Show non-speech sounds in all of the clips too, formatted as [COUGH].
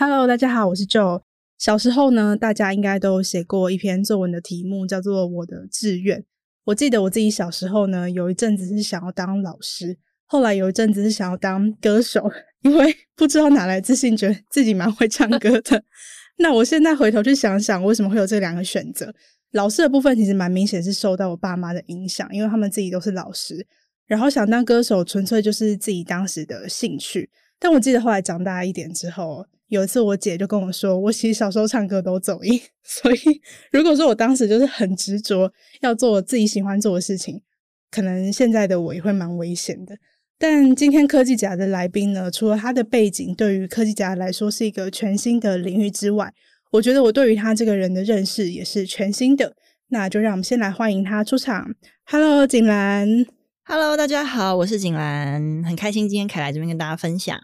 Hello，大家好，我是 Joe。小时候呢，大家应该都写过一篇作文的题目，叫做《我的志愿》。我记得我自己小时候呢，有一阵子是想要当老师，后来有一阵子是想要当歌手，因为不知道哪来自信，觉得自己蛮会唱歌的。那我现在回头去想想，为什么会有这两个选择？老师的部分其实蛮明显是受到我爸妈的影响，因为他们自己都是老师。然后想当歌手，纯粹就是自己当时的兴趣。但我记得后来长大一点之后，有一次，我姐就跟我说，我其实小时候唱歌都走音，[LAUGHS] 所以如果说我当时就是很执着要做我自己喜欢做的事情，可能现在的我也会蛮危险的。但今天科技甲的来宾呢，除了他的背景对于科技甲来说是一个全新的领域之外，我觉得我对于他这个人的认识也是全新的。那就让我们先来欢迎他出场。Hello，景兰。Hello，大家好，我是景兰，很开心今天可以来这边跟大家分享。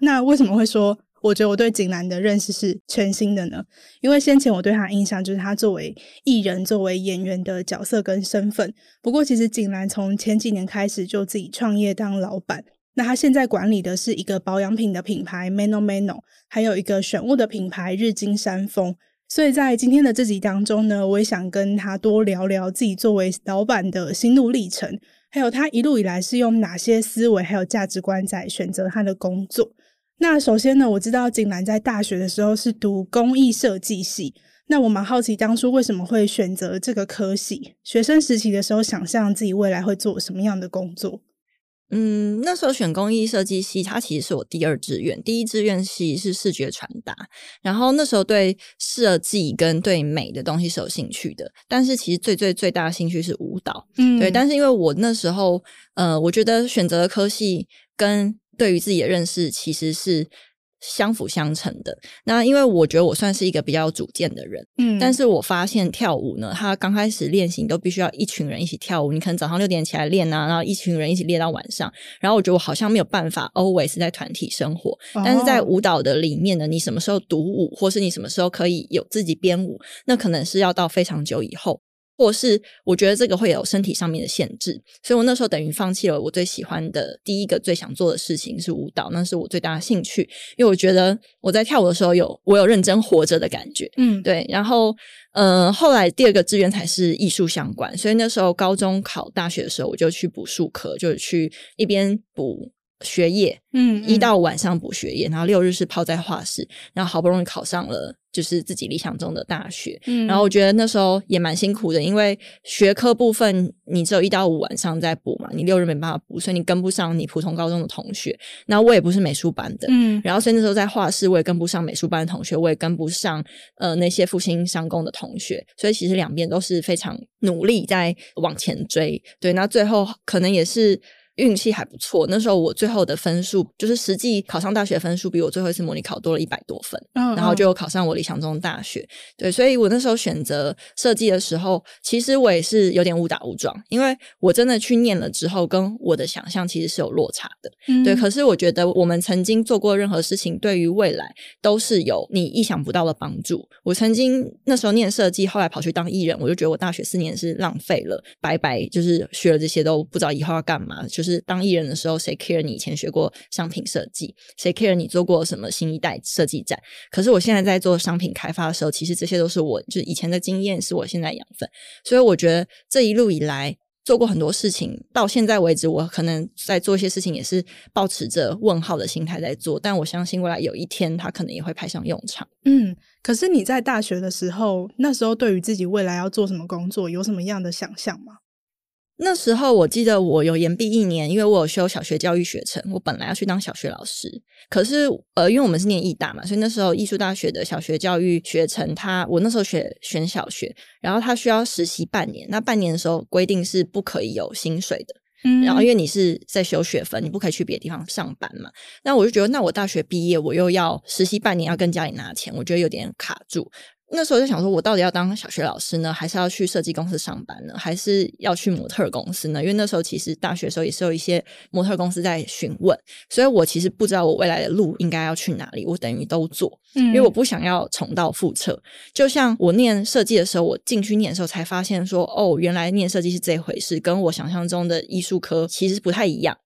那为什么会说？我觉得我对景兰的认识是全新的呢，因为先前我对他印象就是他作为艺人、作为演员的角色跟身份。不过，其实景兰从前几年开始就自己创业当老板。那他现在管理的是一个保养品的品牌 Mano Mano，还有一个选物的品牌日金山峰。所以在今天的这集当中呢，我也想跟他多聊聊自己作为老板的心路历程，还有他一路以来是用哪些思维还有价值观在选择他的工作。那首先呢，我知道景兰在大学的时候是读工艺设计系。那我蛮好奇，当初为什么会选择这个科系？学生时期的时候，想象自己未来会做什么样的工作？嗯，那时候选工艺设计系，它其实是我第二志愿，第一志愿系是视觉传达。然后那时候对设计跟对美的东西是有兴趣的，但是其实最最最大的兴趣是舞蹈。嗯，对。但是因为我那时候，呃，我觉得选择的科系跟对于自己的认识其实是相辅相成的。那因为我觉得我算是一个比较有主见的人，嗯，但是我发现跳舞呢，它刚开始练习你都必须要一群人一起跳舞，你可能早上六点起来练啊，然后一群人一起练到晚上。然后我觉得我好像没有办法 always 在团体生活，哦，但是在舞蹈的里面呢，你什么时候独舞，或是你什么时候可以有自己编舞，那可能是要到非常久以后。或是我觉得这个会有身体上面的限制，所以我那时候等于放弃了我最喜欢的第一个最想做的事情是舞蹈，那是我最大的兴趣，因为我觉得我在跳舞的时候有我有认真活着的感觉，嗯，对。然后，呃，后来第二个志愿才是艺术相关，所以那时候高中考大学的时候，我就去补术科，就是去一边补。学业，嗯，嗯，一到晚上补学业，然后六日是泡在画室，然后好不容易考上了，就是自己理想中的大学，嗯，然后我觉得那时候也蛮辛苦的，因为学科部分你只有一到五晚上在补嘛，你六日没办法补，所以你跟不上你普通高中的同学。然后我也不是美术班的，嗯，然后所以那时候在画室我也跟不上美术班的同学，我也跟不上呃那些复兴商工的同学，所以其实两边都是非常努力在往前追，对，那最后可能也是。运气还不错，那时候我最后的分数就是实际考上大学分数比我最后一次模拟考多了一百多分，嗯，然后就考上我理想中的大学。对，所以我那时候选择设计的时候，其实我也是有点误打误撞，因为我真的去念了之后，跟我的想象其实是有落差的。嗯，对。可是我觉得我们曾经做过任何事情，对于未来都是有你意想不到的帮助。我曾经那时候念设计，后来跑去当艺人，我就觉得我大学四年是浪费了，白白就是学了这些都不知道以后要干嘛，就是。是当艺人的时候，谁 care 你以前学过商品设计？谁 care 你做过什么新一代设计展？可是我现在在做商品开发的时候，其实这些都是我就是以前的经验，是我现在养分。所以我觉得这一路以来做过很多事情，到现在为止，我可能在做一些事情也是抱持着问号的心态在做。但我相信未来有一天，它可能也会派上用场。嗯，可是你在大学的时候，那时候对于自己未来要做什么工作，有什么样的想象吗？那时候我记得我有延毕一年，因为我有修小学教育学程，我本来要去当小学老师。可是呃，因为我们是念艺大嘛，所以那时候艺术大学的小学教育学程，他我那时候学选小学，然后他需要实习半年。那半年的时候规定是不可以有薪水的，嗯，然后因为你是在修学分，你不可以去别的地方上班嘛。那我就觉得，那我大学毕业，我又要实习半年，要跟家里拿钱，我觉得有点卡住。那时候就想说，我到底要当小学老师呢，还是要去设计公司上班呢，还是要去模特公司呢？因为那时候其实大学的时候也是有一些模特公司在询问，所以我其实不知道我未来的路应该要去哪里，我等于都做，因为我不想要重蹈覆辙。就像我念设计的时候，我进去念的时候才发现说，哦，原来念设计是这回事，跟我想象中的艺术科其实不太一样。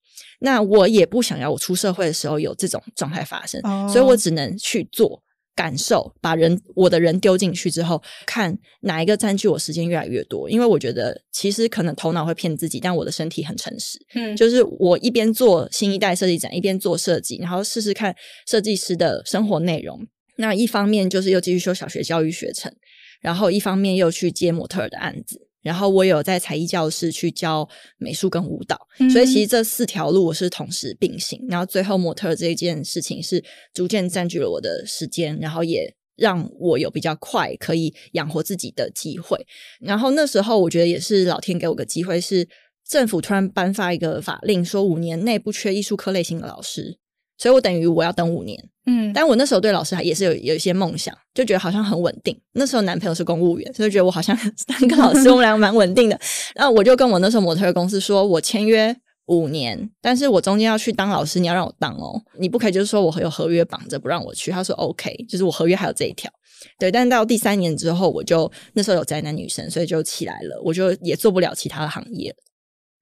那我也不想要我出社会的时候有这种状态发生，所以我只能去做。感受，把人我的人丢进去之后，看哪一个占据我时间越来越多。因为我觉得，其实可能头脑会骗自己，但我的身体很诚实。嗯，就是我一边做新一代设计展，一边做设计，然后试试看设计师的生活内容。那一方面就是又继续修小学教育学程，然后一方面又去接模特儿的案子。然后我有在才艺教室去教美术跟舞蹈，嗯、所以其实这四条路我是同时并行。然后最后模特这一件事情是逐渐占据了我的时间，然后也让我有比较快可以养活自己的机会。然后那时候我觉得也是老天给我个机会，是政府突然颁发一个法令，说五年内不缺艺术科类型的老师。所以我等于我要等五年，嗯，但我那时候对老师还也是有有一些梦想，就觉得好像很稳定。那时候男朋友是公务员，所以觉得我好像 [LAUGHS] 当个老师，我们两个蛮稳定的。然后我就跟我那时候模特公司说，我签约五年，但是我中间要去当老师，你要让我当哦，你不可以就是说我有合约绑着不让我去。他说 OK，就是我合约还有这一条，对。但是到第三年之后，我就那时候有宅男女生，所以就起来了，我就也做不了其他的行业。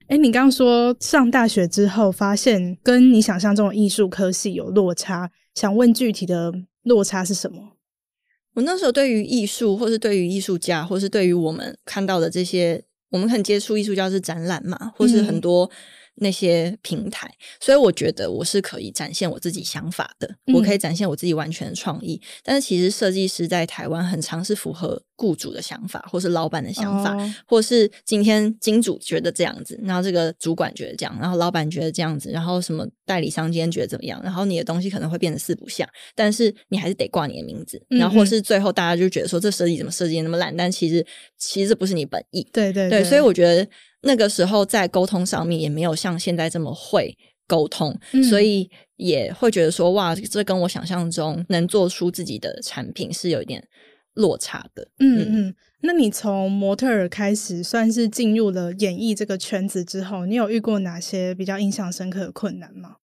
哎，你刚刚说上大学之后发现跟你想象中的艺术科系有落差，想问具体的落差是什么？我那时候对于艺术，或是对于艺术家，或是对于我们看到的这些，我们很接触艺术家是展览嘛，或是很多。那些平台，所以我觉得我是可以展现我自己想法的，嗯、我可以展现我自己完全的创意。但是其实设计师在台湾很常是符合雇主的想法，或是老板的想法，哦、或是今天金主觉得这样子，然后这个主管觉得这样，然后老板觉得这样子，然后什么代理商今天觉得怎么样，然后你的东西可能会变得四不像，但是你还是得挂你的名字，嗯、然后或是最后大家就觉得说这设计怎么设计那么烂，但其实其实这不是你本意。对对对，对，所以我觉得。那个时候在沟通上面也没有像现在这么会沟通，嗯、所以也会觉得说哇，这跟我想象中能做出自己的产品是有一点落差的。嗯嗯，那你从模特儿开始算是进入了演艺这个圈子之后，你有遇过哪些比较印象深刻的困难吗？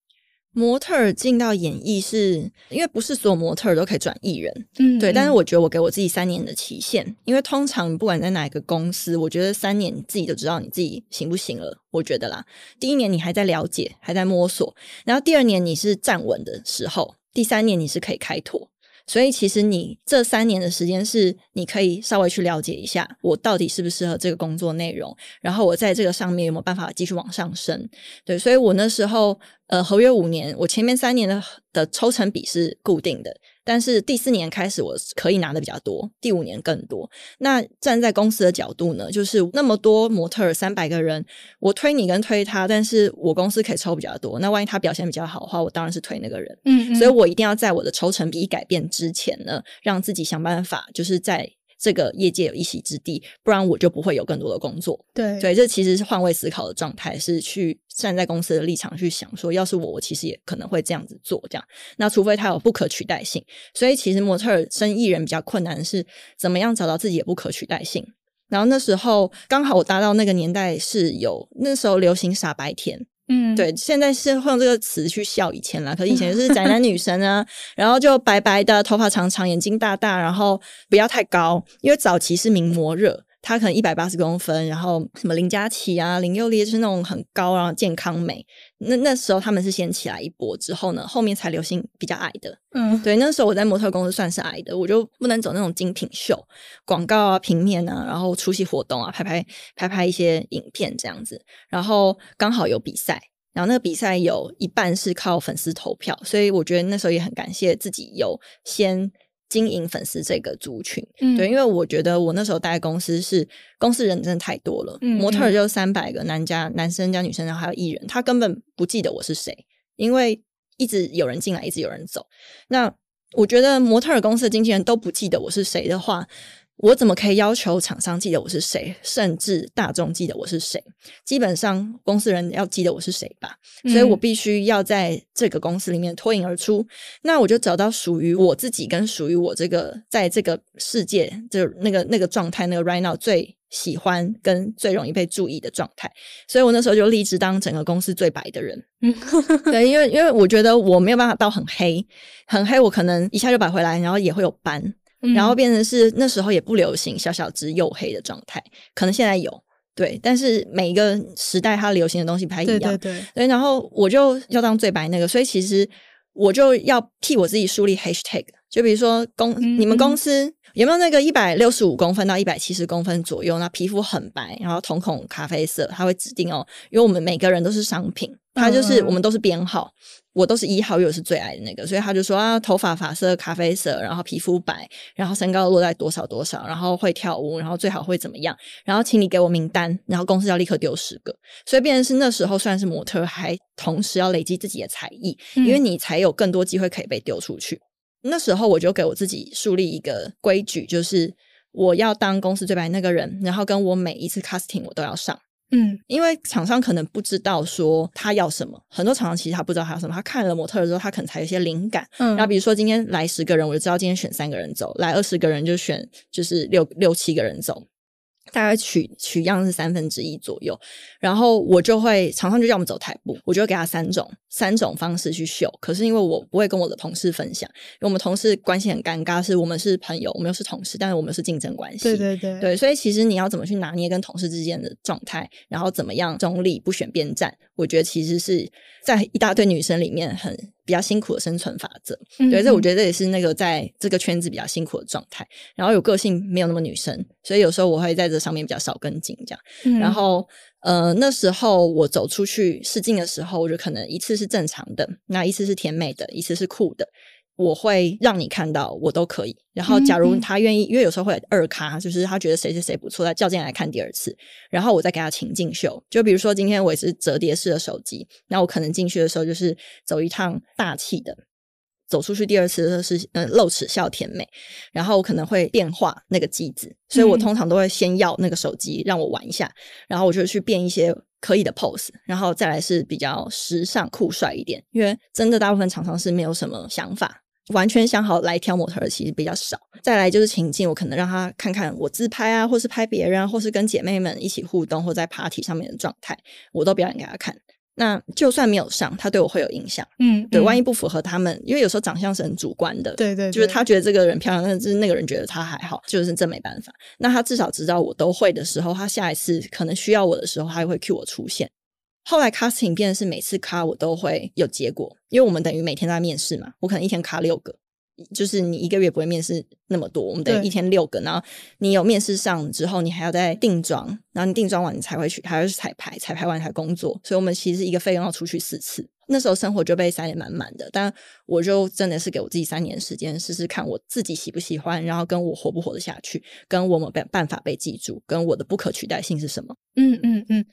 模特儿进到演艺是因为不是所有模特儿都可以转艺人，嗯，对。但是我觉得我给我自己三年的期限，因为通常不管在哪一个公司，我觉得三年你自己就知道你自己行不行了。我觉得啦，第一年你还在了解，还在摸索，然后第二年你是站稳的时候，第三年你是可以开拓。所以其实你这三年的时间是你可以稍微去了解一下我到底适不适合这个工作内容，然后我在这个上面有没有办法继续往上升。对，所以我那时候呃合约五年，我前面三年的的抽成比是固定的。但是第四年开始，我可以拿的比较多，第五年更多。那站在公司的角度呢，就是那么多模特儿三百个人，我推你跟推他，但是我公司可以抽比较多。那万一他表现比较好的话，我当然是推那个人。嗯嗯，所以我一定要在我的抽成比改变之前呢，让自己想办法，就是在。这个业界有一席之地，不然我就不会有更多的工作。对，所以这其实是换位思考的状态，是去站在公司的立场去想说，要是我，我其实也可能会这样子做。这样，那除非他有不可取代性。所以其实模特儿生艺人比较困难的是，怎么样找到自己的不可取代性。然后那时候刚好我搭到那个年代是有那时候流行傻白甜。嗯，对，现在是会用这个词去笑以前啦，可是以前是宅男 [LAUGHS] 女神啊，然后就白白的头发长长，眼睛大大，然后不要太高，因为早期是名模热。她可能一百八十公分，然后什么林佳琪啊、林佑烈，就是那种很高，然后健康美。那那时候他们是先起来一波，之后呢，后面才流行比较矮的。嗯，对，那时候我在模特公司算是矮的，我就不能走那种精品秀、广告啊、平面啊，然后出席活动啊，拍拍拍拍一些影片这样子。然后刚好有比赛，然后那个比赛有一半是靠粉丝投票，所以我觉得那时候也很感谢自己有先。经营粉丝这个族群，嗯、对，因为我觉得我那时候待公司是公司人真的太多了，嗯、模特就三百个男加男生加女生，然后还有艺人，他根本不记得我是谁，因为一直有人进来，一直有人走。那我觉得模特公司的经纪人都不记得我是谁的话，我怎么可以要求厂商记得我是谁，甚至大众记得我是谁？基本上公司人要记得我是谁吧，所以我必须要在这个公司里面脱颖而出。嗯、那我就找到属于我自己跟属于我这个在这个世界就那个那个状态，那个 right now 最喜欢跟最容易被注意的状态。所以我那时候就立志当整个公司最白的人。嗯，[LAUGHS] 对，因为因为我觉得我没有办法到很黑，很黑，我可能一下就白回来，然后也会有斑。然后变成是那时候也不流行小小只黝黑的状态，可能现在有对，但是每一个时代它流行的东西不太一样，对对对，对。然后我就要当最白那个，所以其实我就要替我自己树立 hashtag，就比如说公、嗯、你们公司有没有那个一百六十五公分到一百七十公分左右，那皮肤很白，然后瞳孔咖啡色，它会指定哦，因为我们每个人都是商品，它就是我们都是编号。我都是一号，又是最矮的那个，所以他就说啊，头发发色咖啡色，然后皮肤白，然后身高落在多少多少，然后会跳舞，然后最好会怎么样，然后请你给我名单，然后公司要立刻丢十个，所以变成是那时候虽然是模特，还同时要累积自己的才艺，因为你才有更多机会可以被丢出去。嗯、那时候我就给我自己树立一个规矩，就是我要当公司最白那个人，然后跟我每一次 casting 我都要上。嗯，因为厂商可能不知道说他要什么，很多厂商其实他不知道他要什么，他看了模特的时候，他可能才有一些灵感。嗯，然后比如说今天来十个人，我就知道今天选三个人走；来二十个人就选就是六六七个人走。大概取取样是三分之一左右，然后我就会常常就叫我们走台步，我就会给他三种三种方式去秀。可是因为我不会跟我的同事分享，因为我们同事关系很尴尬，是我们是朋友，我们又是同事，但是我们是竞争关系。对对对，对，所以其实你要怎么去拿捏跟同事之间的状态，然后怎么样中立不选边站，我觉得其实是在一大堆女生里面很。比较辛苦的生存法则，嗯、对，这我觉得这也是那个在这个圈子比较辛苦的状态。然后有个性没有那么女生，所以有时候我会在这上面比较少跟进这样。嗯、然后呃，那时候我走出去试镜的时候，我就可能一次是正常的，那一次是甜美的，一次是酷的。我会让你看到我都可以，然后假如他愿意，嗯嗯，因为有时候会二咖，就是他觉得谁谁谁不错，他叫进来看第二次，然后我再给他情境秀。就比如说今天我也是折叠式的手机，那我可能进去的时候就是走一趟大气的，走出去第二次的时候是嗯露齿笑甜美，然后我可能会变化那个机子，所以我通常都会先要那个手机让我玩一下，然后我就去变一些可以的 pose，然后再来是比较时尚酷帅一点，因为真的大部分常常是没有什么想法。完全想好来挑模特的其实比较少，再来就是情境，我可能让他看看我自拍啊，或是拍别人啊，或是跟姐妹们一起互动，或在 party 上面的状态，我都表演给他看。那就算没有上，他对我会有印象。嗯，对，万一不符合他们，因为有时候长相是很主观的，对，对对，就是他觉得这个人漂亮，但是那个人觉得他还好，就是这没办法。那他至少知道我都会的时候，他下一次可能需要我的时候，他会 cue 我出现。后来 casting 变的是每次卡我都会有结果，因为我们等于每天在面试嘛，我可能一天卡六个，就是你一个月不会面试那么多，我们等于一天六个，然后你有面试上之后，你还要再定妆，然后你定妆完你才会去，还要去彩排，彩排完才工作，所以我们其实一个费用要出去四次，那时候生活就被塞得满满的，但我就真的是给我自己三年时间试试看我自己喜不喜欢，然后跟我活不活得下去，跟我们办办法被记住，跟我的不可取代性是什么？嗯嗯嗯。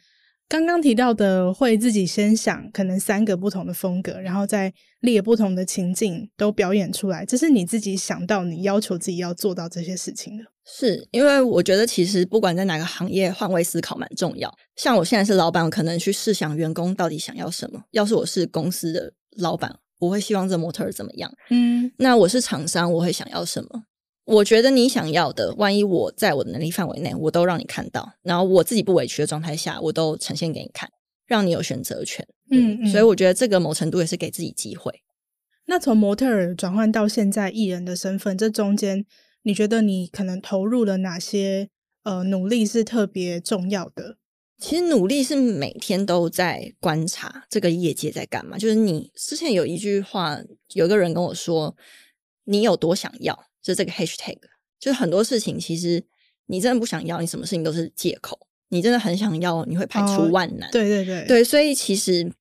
刚刚提到的会自己先想可能三个不同的风格，然后再列不同的情境都表演出来，这是你自己想到你要求自己要做到这些事情的。是因为我觉得其实不管在哪个行业，换位思考蛮重要。像我现在是老板，我可能去试想员工到底想要什么。要是我是公司的老板，我会希望这模特儿怎么样？嗯，那我是厂商，我会想要什么？我觉得你想要的，万一我在我的能力范围内，我都让你看到，然后我自己不委屈的状态下，我都呈现给你看，让你有选择权。嗯，嗯，所以我觉得这个某程度也是给自己机会。那从模特儿转换到现在艺人的身份，这中间你觉得你可能投入了哪些呃努力是特别重要的？其实努力是每天都在观察这个业界在干嘛。就是你之前有一句话，有个人跟我说：“你有多想要？”就这个 hashtag，就是很多事情，其实你真的不想要，你什么事情都是借口。你真的很想要，你会排除万难。哦、对对对，对。所以其实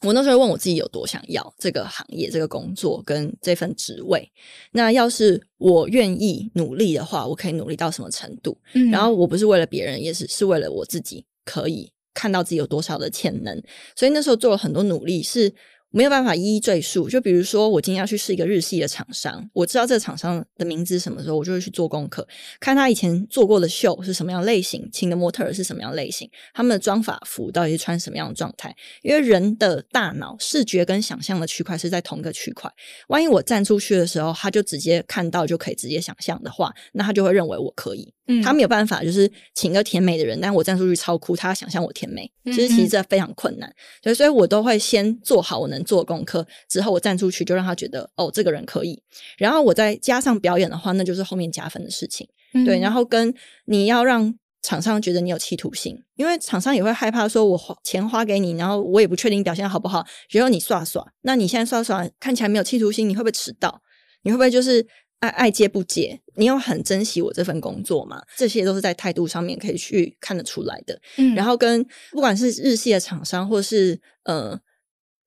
我那时候问我自己有多想要这个行业、这个工作跟这份职位。那要是我愿意努力的话，我可以努力到什么程度？嗯、然后我不是为了别人，也是是为了我自己，可以看到自己有多少的潜能。所以那时候做了很多努力是。没有办法一一赘述。就比如说，我今天要去试一个日系的厂商，我知道这个厂商的名字什么时候，我就会去做功课，看他以前做过的秀是什么样类型，请的模特儿是什么样类型，他们的妆发服到底是穿什么样的状态。因为人的大脑视觉跟想象的区块是在同一个区块，万一我站出去的时候，他就直接看到就可以直接想象的话，那他就会认为我可以。嗯，他没有办法，就是请个甜美的人，但我站出去超酷，他想象我甜美，其实其实这非常困难。所以，所以我都会先做好我能做功课，之后我站出去就让他觉得哦，这个人可以。然后我再加上表演的话，那就是后面加分的事情。对，然后跟你要让厂商觉得你有企图心，因为厂商也会害怕说，我花钱花给你，然后我也不确定表现好不好，只有你耍耍，那你现在耍耍看起来没有企图心，你会不会迟到？你会不会就是？爱爱接不接？你有很珍惜我这份工作吗？这些都是在态度上面可以去看得出来的。嗯，然后跟不管是日系的厂商，或是呃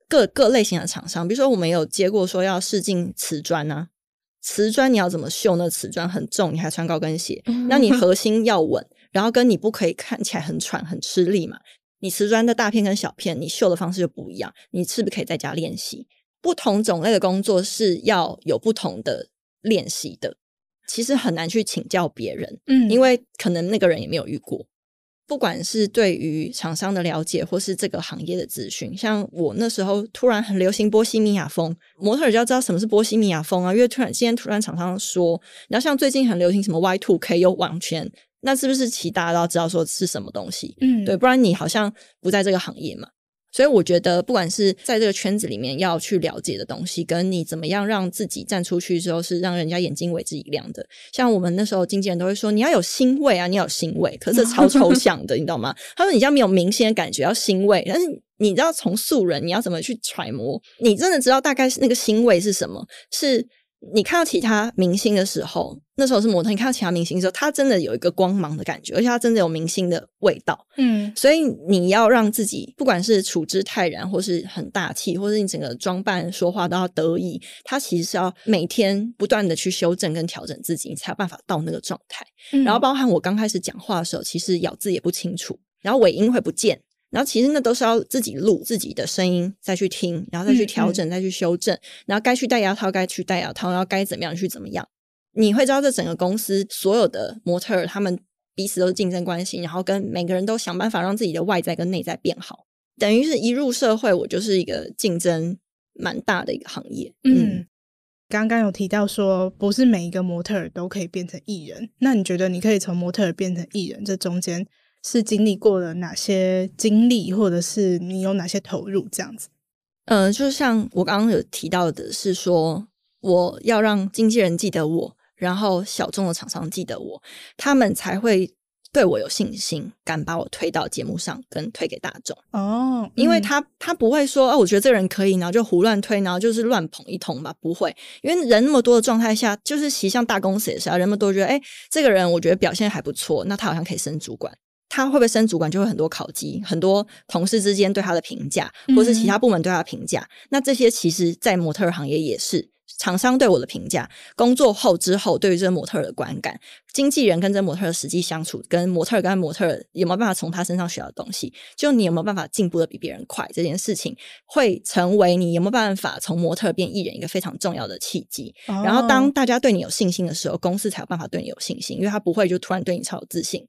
各各类型的厂商，比如说我们有接过说要试镜瓷砖啊，瓷砖你要怎么绣？那瓷砖很重，你还穿高跟鞋，那你核心要稳，然后跟你不可以看起来很喘很吃力嘛？你瓷砖的大片跟小片，你绣的方式就不一样，你是不是可以在家练习？不同种类的工作是要有不同的。练习的其实很难去请教别人，嗯，因为可能那个人也没有遇过。不管是对于厂商的了解，或是这个行业的资讯，像我那时候突然很流行波西米亚风，模特儿就要知道什么是波西米亚风啊，因为突然今天突然厂商说，然后像最近很流行什么 Y Two K 又网圈，那是不是其大家都要知道说是什么东西？嗯，对，不然你好像不在这个行业嘛。所以我觉得，不管是在这个圈子里面要去了解的东西，跟你怎么样让自己站出去之后是让人家眼睛为之一亮的。像我们那时候经纪人都会说，你要有欣慰啊，你要有欣慰，可是这 [LAUGHS] 超抽象的，你知道吗？他说你这样没有明显的感觉，要欣慰，但是你知道从素人你要怎么去揣摩？你真的知道大概是那个欣慰是什么？是。你看到其他明星的时候，那时候是模特。你看到其他明星的时候，他真的有一个光芒的感觉，而且他真的有明星的味道。嗯，所以你要让自己，不管是处之泰然，或是很大气，或是你整个装扮、说话都要得意，他其实是要每天不断的去修正跟调整自己，你才有办法到那个状态。嗯，然后包含我刚开始讲话的时候，其实咬字也不清楚，然后尾音会不见。然后其实那都是要自己录自己的声音，再去听，然后再去调整，嗯嗯，再去修正。然后该去戴牙套，该去戴牙套，然后该怎么样去怎么样。你会知道，这整个公司所有的模特儿，他们彼此都是竞争关系，然后跟每个人都想办法让自己的外在跟内在变好。等于是一入社会，我就是一个竞争蛮大的一个行业。嗯，嗯，刚刚有提到说，不是每一个模特儿都可以变成艺人。那你觉得，你可以从模特儿变成艺人，这中间？是经历过了哪些经历，或者是你有哪些投入这样子？呃，就像我刚刚有提到的，是说我要让经纪人记得我，然后小众的厂商记得我，他们才会对我有信心，敢把我推到节目上，跟推给大众。哦，嗯、因为他他不会说，哦，我觉得这个人可以，然后就胡乱推，然后就是乱捧一通吧，不会。因为人那么多的状态下，就是其实像大公司也是啊，人们都觉得，哎，这个人我觉得表现还不错，那他好像可以升主管。他会不会升主管，就会很多考绩，很多同事之间对他的评价，或是其他部门对他的评价。嗯、那这些其实，在模特儿行业也是厂商对我的评价，工作后之后对于这个模特儿的观感，经纪人跟这模特儿实际相处，跟模特儿跟模特儿有没有办法从他身上学到东西，就你有没有办法进步的比别人快，这件事情会成为你有没有办法从模特儿变艺人一个非常重要的契机。哦、然后，当大家对你有信心的时候，公司才有办法对你有信心，因为他不会就突然对你超有自信。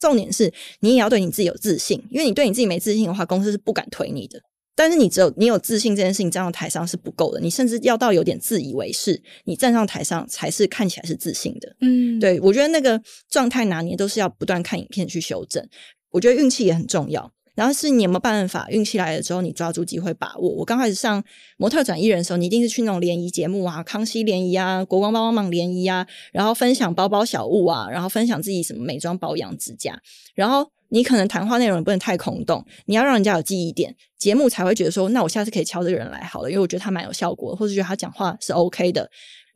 重点是你也要对你自己有自信，因为你对你自己没自信的话，公司是不敢推你的。但是你只有你有自信这件事情站到台上是不够的，你甚至要到有点自以为是，你站上台上才是看起来是自信的。嗯，对，我觉得那个状态拿捏都是要不断看影片去修正。我觉得运气也很重要。然后是你有没有办法，运气来了之后，你抓住机会把握。我刚开始上模特转艺人的时候，你一定是去那种联谊节目啊，康熙联谊啊，国光帮帮忙联谊啊，然后分享包包小物啊，然后分享自己什么美妆保养指甲，然后你可能谈话内容也不能太空洞，你要让人家有记忆点，节目才会觉得说，那我下次可以敲这个人来好了，因为我觉得他蛮有效果，或者觉得他讲话是 OK 的。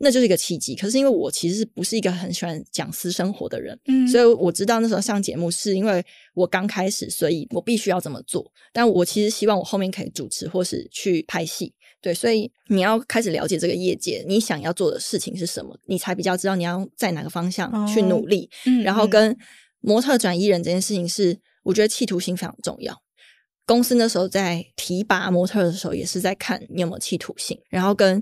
那就是一个契机，可是因为我其实不是一个很喜欢讲私生活的人，嗯，所以我知道那时候上节目是因为我刚开始，所以我必须要这么做。但我其实希望我后面可以主持或是去拍戏，对，所以你要开始了解这个业界，你想要做的事情是什么，你才比较知道你要在哪个方向去努力。哦，嗯，然后跟模特转艺人这件事情是，我觉得企图心非常重要。公司那时候在提拔模特的时候，也是在看你有没有企图心，然后跟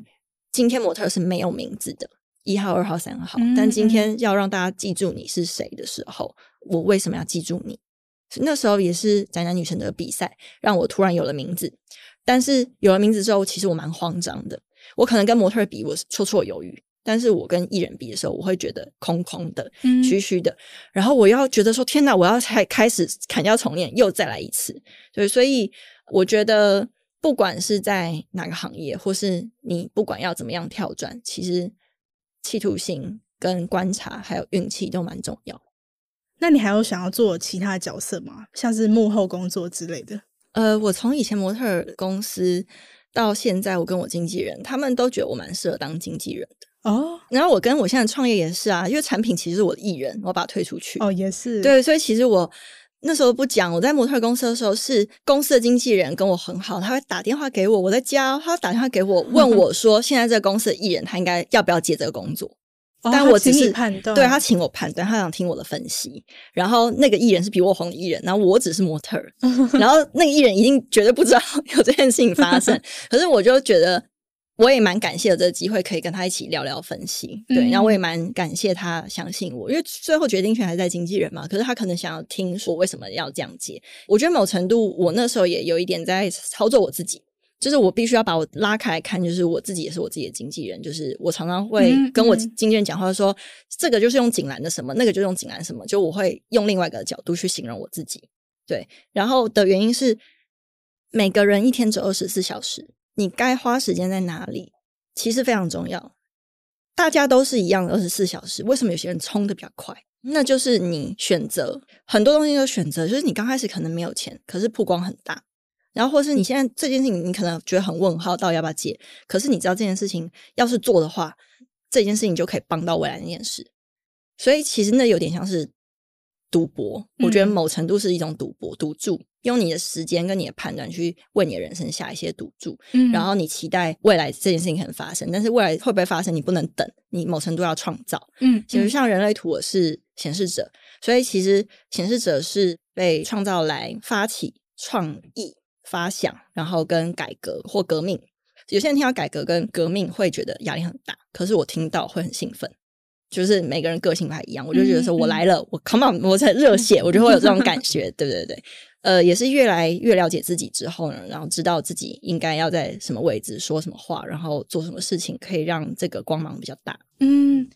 今天模特是没有名字的，一号、二号、三号，嗯、但今天要让大家记住你是谁的时候，我为什么要记住你？那时候也是宅男女神的比赛，让我突然有了名字。但是有了名字之后，其实我蛮慌张的。我可能跟模特比，我是绰绰有余；但是我跟艺人比的时候，我会觉得空空的、虚虚的。然后我要觉得说：“天哪！我要才开始砍掉重练，又再来一次。”对，所以我觉得，不管是在哪个行业，或是你不管要怎么样跳转，其实企图心、跟观察还有运气都蛮重要。那你还有想要做其他角色吗？像是幕后工作之类的？呃，我从以前模特公司到现在，我跟我经纪人他们都觉得我蛮适合当经纪人的哦。然后我跟我现在创业也是啊，因为产品其实是我的艺人，我把它推出去哦，也是对。所以其实我那时候不讲，我在模特公司的时候是公司的经纪人跟我很好，他会打电话给我，我在家，他打电话给我问我说，现在这个公司的艺人他应该要不要接这个工作。但我只是判断，对他请我判断，他想听我的分析。然后那个艺人是比我红的艺人，然后我只是模特。[LAUGHS] 然后那个艺人一定绝对不知道 [LAUGHS] 有这件事情发生。[LAUGHS] 可是我就觉得，我也蛮感谢有这个机会可以跟他一起聊聊分析。对，然后我也蛮感谢他相信我，因为最后决定权还是在经纪人嘛。可是他可能想要听说为什么要这样接。我觉得某程度，我那时候也有一点在操作我自己。就是我必须要把我拉开来看，就是我自己也是我自己的经纪人，就是我常常会跟我经纪人讲话说，这个就是用景兰的什么，那个就用景兰什么，就我会用另外一个角度去形容我自己。对，然后的原因是每个人一天只有二十四小时，你该花时间在哪里，其实非常重要。大家都是一样的二十四小时，为什么有些人冲得比较快？那就是你选择很多东西都选择，就是你刚开始可能没有钱，可是曝光很大。然后，或是你现在这件事情，你可能觉得很问号，到底要不要接？可是你知道这件事情要是做的话，这件事情就可以帮到未来那件事。所以其实那有点像是赌博，我觉得某程度是一种赌博，赌注，用你的时间跟你的判断去为你的人生下一些赌注。嗯，然后你期待未来这件事情可能发生，但是未来会不会发生，你不能等，你某程度要创造。嗯，其实像人类图，我是显示者，所以其实显示者是被创造来发起创意。发想，然后跟改革或革命，有些人听到改革跟革命会觉得压力很大，可是我听到会很兴奋。就是每个人个性不太一样，我就觉得说我来了，嗯、我 come on，我在热血，我就会有这种感觉。对对对，呃，也是越来越了解自己之后呢，然后知道自己应该要在什么位置说什么话，然后做什么事情可以让这个光芒比较大。嗯，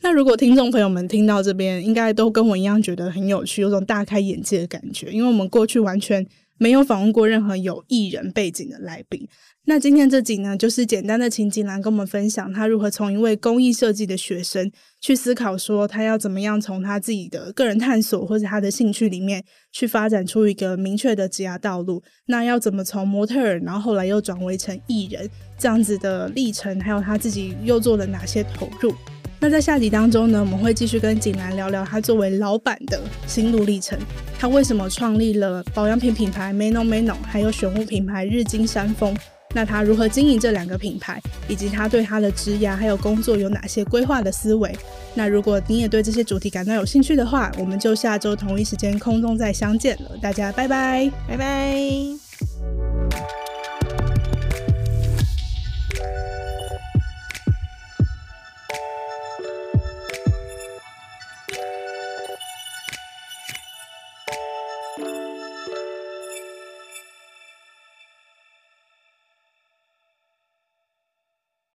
那如果听众朋友们听到这边，应该都跟我一样觉得很有趣，有种大开眼界的感觉，因为我们过去完全。没有访问过任何有艺人背景的来宾。那今天这集呢，就是简单的请景兰跟我们分享他如何从一位工艺设计的学生去思考，说他要怎么样从他自己的个人探索或者他的兴趣里面去发展出一个明确的职业道路。那要怎么从模特儿，然后后来又转为成艺人这样子的历程，还有他自己又做了哪些投入？那在下集当中呢，我们会继续跟景兰聊聊他作为老板的心路历程。他为什么创立了保养品品牌 Mano Mano，还有选物品牌日金山峰？那他如何经营这两个品牌，以及他对他的职涯还有工作有哪些规划的思维？那如果你也对这些主题感到有兴趣的话，我们就下周同一时间空中再相见了。大家拜拜，拜拜。